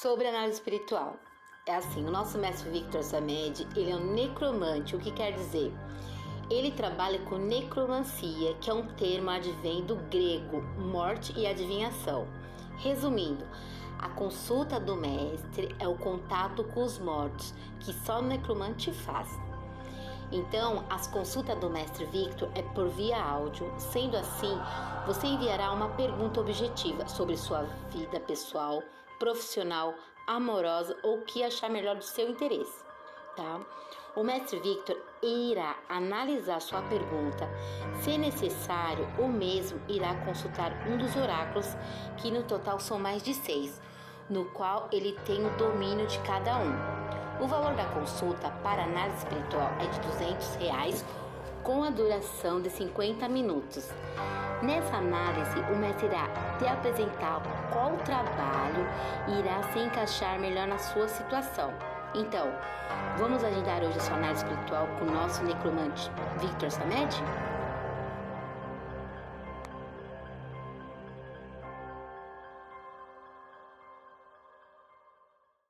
Sobre análise espiritual. É assim, o nosso mestre Victor Samed, ele é um necromante, o que quer dizer? Ele trabalha com necromancia, que é um termo advém do grego morte e adivinhação. Resumindo, a consulta do mestre é o contato com os mortos, que só o necromante faz. Então, as consultas do mestre Victor é por via áudio. Sendo assim, você enviará uma pergunta objetiva sobre sua vida pessoal, profissional, amorosa ou o que achar melhor do seu interesse, tá? O mestre Victor irá analisar sua pergunta. Se necessário, o mesmo irá consultar um dos oráculos, que no total são mais de seis, no qual ele tem o domínio de cada um. O valor da consulta para análise espiritual é de 200 reais, com a duração de 50 minutos. Nessa análise, o mestre irá te apresentar qual trabalho irá se encaixar melhor na sua situação. Então, vamos agendar hoje a sua análise espiritual com o nosso necromante Victor Samed?